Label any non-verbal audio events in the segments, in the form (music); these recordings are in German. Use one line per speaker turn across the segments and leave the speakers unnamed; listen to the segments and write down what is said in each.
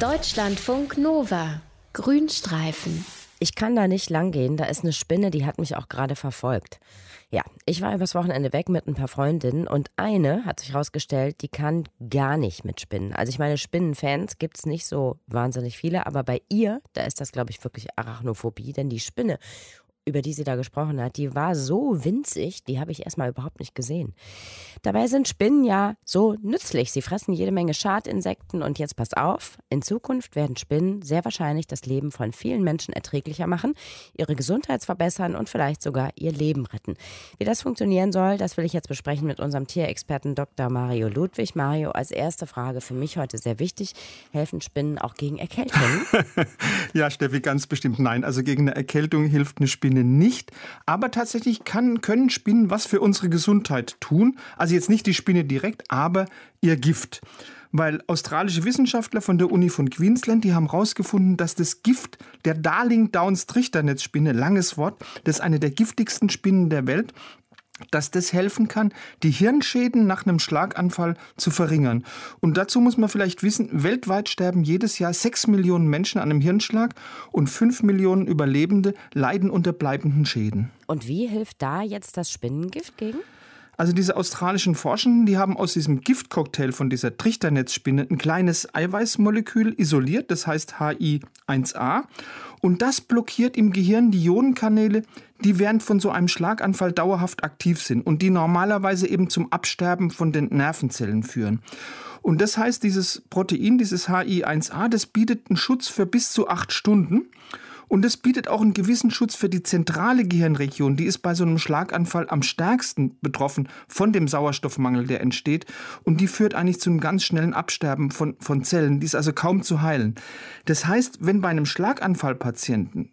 Deutschlandfunk Nova. Grünstreifen.
Ich kann da nicht lang gehen, da ist eine Spinne, die hat mich auch gerade verfolgt. Ja, ich war übers Wochenende weg mit ein paar Freundinnen und eine hat sich herausgestellt, die kann gar nicht mit Spinnen. Also ich meine, Spinnenfans gibt es nicht so wahnsinnig viele, aber bei ihr, da ist das, glaube ich, wirklich Arachnophobie, denn die Spinne über die sie da gesprochen hat, die war so winzig, die habe ich erstmal überhaupt nicht gesehen. Dabei sind Spinnen ja so nützlich. Sie fressen jede Menge Schadinsekten und jetzt pass auf, in Zukunft werden Spinnen sehr wahrscheinlich das Leben von vielen Menschen erträglicher machen, ihre Gesundheit verbessern und vielleicht sogar ihr Leben retten. Wie das funktionieren soll, das will ich jetzt besprechen mit unserem Tierexperten Dr. Mario Ludwig. Mario, als erste Frage für mich heute sehr wichtig, helfen Spinnen auch gegen Erkältung? (laughs)
ja, Steffi, ganz bestimmt nein. Also gegen eine Erkältung hilft eine Spinne Spinne nicht. Aber tatsächlich kann, können Spinnen was für unsere Gesundheit tun. Also jetzt nicht die Spinne direkt, aber ihr Gift. Weil australische Wissenschaftler von der Uni von Queensland, die haben herausgefunden, dass das Gift der Darling-Downs-Trichternetzspinne, langes Wort, das ist eine der giftigsten Spinnen der Welt, dass das helfen kann, die Hirnschäden nach einem Schlaganfall zu verringern. Und dazu muss man vielleicht wissen, weltweit sterben jedes Jahr sechs Millionen Menschen an einem Hirnschlag und fünf Millionen Überlebende leiden unter bleibenden Schäden.
Und wie hilft da jetzt das Spinnengift gegen?
Also diese australischen Forschenden, die haben aus diesem Giftcocktail von dieser Trichternetzspinne ein kleines Eiweißmolekül isoliert, das heißt HI1A. Und das blockiert im Gehirn die Ionenkanäle, die während von so einem Schlaganfall dauerhaft aktiv sind und die normalerweise eben zum Absterben von den Nervenzellen führen. Und das heißt, dieses Protein, dieses HI1A, das bietet einen Schutz für bis zu acht Stunden. Und es bietet auch einen gewissen Schutz für die zentrale Gehirnregion. Die ist bei so einem Schlaganfall am stärksten betroffen von dem Sauerstoffmangel, der entsteht. Und die führt eigentlich zu einem ganz schnellen Absterben von, von Zellen. Die ist also kaum zu heilen. Das heißt, wenn bei einem Schlaganfallpatienten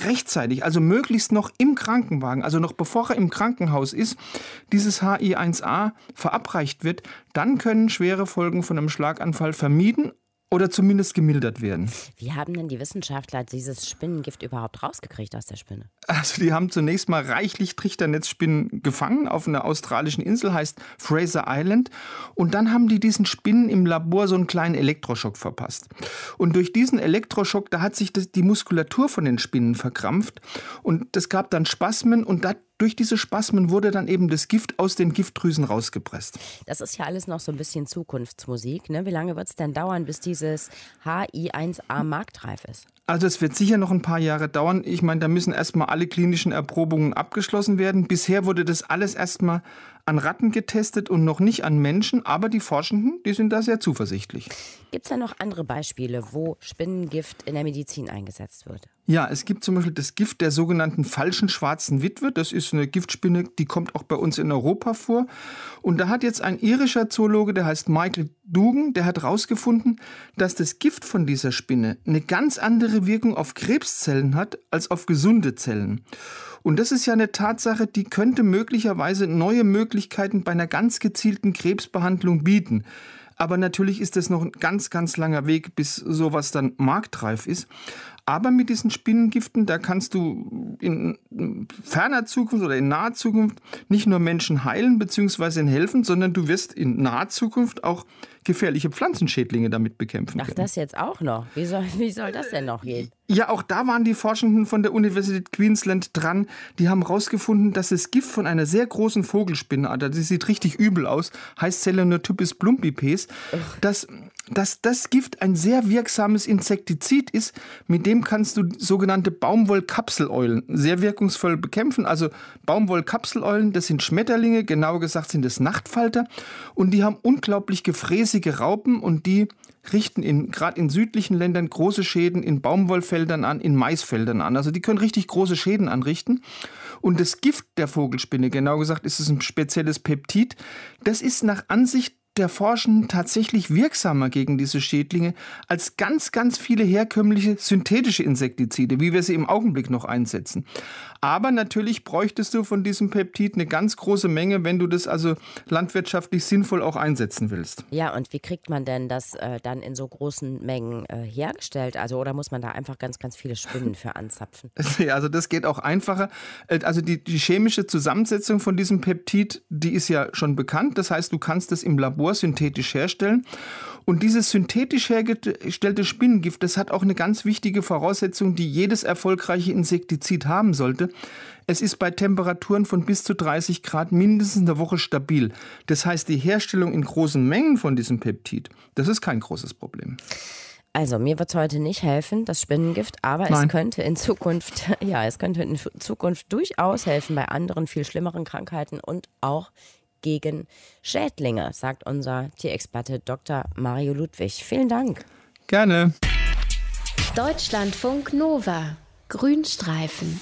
rechtzeitig, also möglichst noch im Krankenwagen, also noch bevor er im Krankenhaus ist, dieses HI1A verabreicht wird, dann können schwere Folgen von einem Schlaganfall vermieden oder zumindest gemildert werden.
Wie haben denn die Wissenschaftler dieses Spinnengift überhaupt rausgekriegt aus der Spinne?
Also die haben zunächst mal reichlich Trichternetzspinnen gefangen auf einer australischen Insel, heißt Fraser Island. Und dann haben die diesen Spinnen im Labor so einen kleinen Elektroschock verpasst. Und durch diesen Elektroschock, da hat sich das, die Muskulatur von den Spinnen verkrampft. Und es gab dann Spasmen und da durch diese Spasmen wurde dann eben das Gift aus den Giftdrüsen rausgepresst.
Das ist ja alles noch so ein bisschen Zukunftsmusik. Ne? Wie lange wird es denn dauern, bis dieses HI1A marktreif ist?
Also es wird sicher noch ein paar Jahre dauern. Ich meine, da müssen erstmal alle klinischen Erprobungen abgeschlossen werden. Bisher wurde das alles erstmal an Ratten getestet und noch nicht an Menschen, aber die Forschenden, die sind da sehr zuversichtlich.
Gibt es da noch andere Beispiele, wo Spinnengift in der Medizin eingesetzt wird?
Ja, es gibt zum Beispiel das Gift der sogenannten falschen schwarzen Witwe. Das ist eine Giftspinne, die kommt auch bei uns in Europa vor. Und da hat jetzt ein irischer Zoologe, der heißt Michael Dugan, der hat herausgefunden, dass das Gift von dieser Spinne eine ganz andere Wirkung auf Krebszellen hat als auf gesunde Zellen. Und das ist ja eine Tatsache, die könnte möglicherweise neue Möglichkeiten bei einer ganz gezielten Krebsbehandlung bieten. Aber natürlich ist das noch ein ganz, ganz langer Weg, bis sowas dann marktreif ist. Aber mit diesen Spinnengiften, da kannst du in ferner Zukunft oder in naher Zukunft nicht nur Menschen heilen bzw. ihnen helfen, sondern du wirst in naher Zukunft auch gefährliche Pflanzenschädlinge damit bekämpfen
Ach, können. das jetzt auch noch? Wie soll, (laughs) wie soll das denn noch gehen?
Ja, auch da waren die Forschenden von der Universität Queensland dran. Die haben herausgefunden, dass das Gift von einer sehr großen Vogelspinne, also die sieht richtig übel aus, heißt Selenotypis plumpipes, dass, dass das Gift ein sehr wirksames Insektizid ist, mit dem kannst du sogenannte Baumwollkapseleulen sehr wirkungsvoll bekämpfen. Also Baumwollkapseleulen, das sind Schmetterlinge, genauer gesagt sind es Nachtfalter und die haben unglaublich gefräßige Raupen und die richten in, gerade in südlichen Ländern große Schäden in Baumwollfeldern an, in Maisfeldern an. Also die können richtig große Schäden anrichten. Und das Gift der Vogelspinne, genau gesagt, ist es ein spezielles Peptid. Das ist nach Ansicht der Forschenden tatsächlich wirksamer gegen diese Schädlinge als ganz, ganz viele herkömmliche synthetische Insektizide, wie wir sie im Augenblick noch einsetzen. Aber natürlich bräuchtest du von diesem Peptid eine ganz große Menge, wenn du das also landwirtschaftlich sinnvoll auch einsetzen willst.
Ja, und wie kriegt man denn das äh, dann in so großen Mengen äh, hergestellt? Also oder muss man da einfach ganz, ganz viele Spinnen für anzapfen? (laughs)
Ja, also das geht auch einfacher. Äh, also die, die chemische Zusammensetzung von diesem Peptid, die ist ja schon bekannt. Das heißt, du kannst es im Labor synthetisch herstellen. Und dieses synthetisch hergestellte Spinnengift, das hat auch eine ganz wichtige Voraussetzung, die jedes erfolgreiche Insektizid haben sollte. Es ist bei Temperaturen von bis zu 30 Grad mindestens eine Woche stabil. Das heißt, die Herstellung in großen Mengen von diesem Peptid, das ist kein großes Problem.
Also, mir wird es heute nicht helfen, das Spinnengift, aber Nein. es könnte in Zukunft, (laughs) ja, es könnte in Zukunft durchaus helfen bei anderen, viel schlimmeren Krankheiten und auch gegen Schädlinge, sagt unser Tierexperte Dr. Mario Ludwig. Vielen Dank.
Gerne.
Deutschlandfunk Nova. Grünstreifen.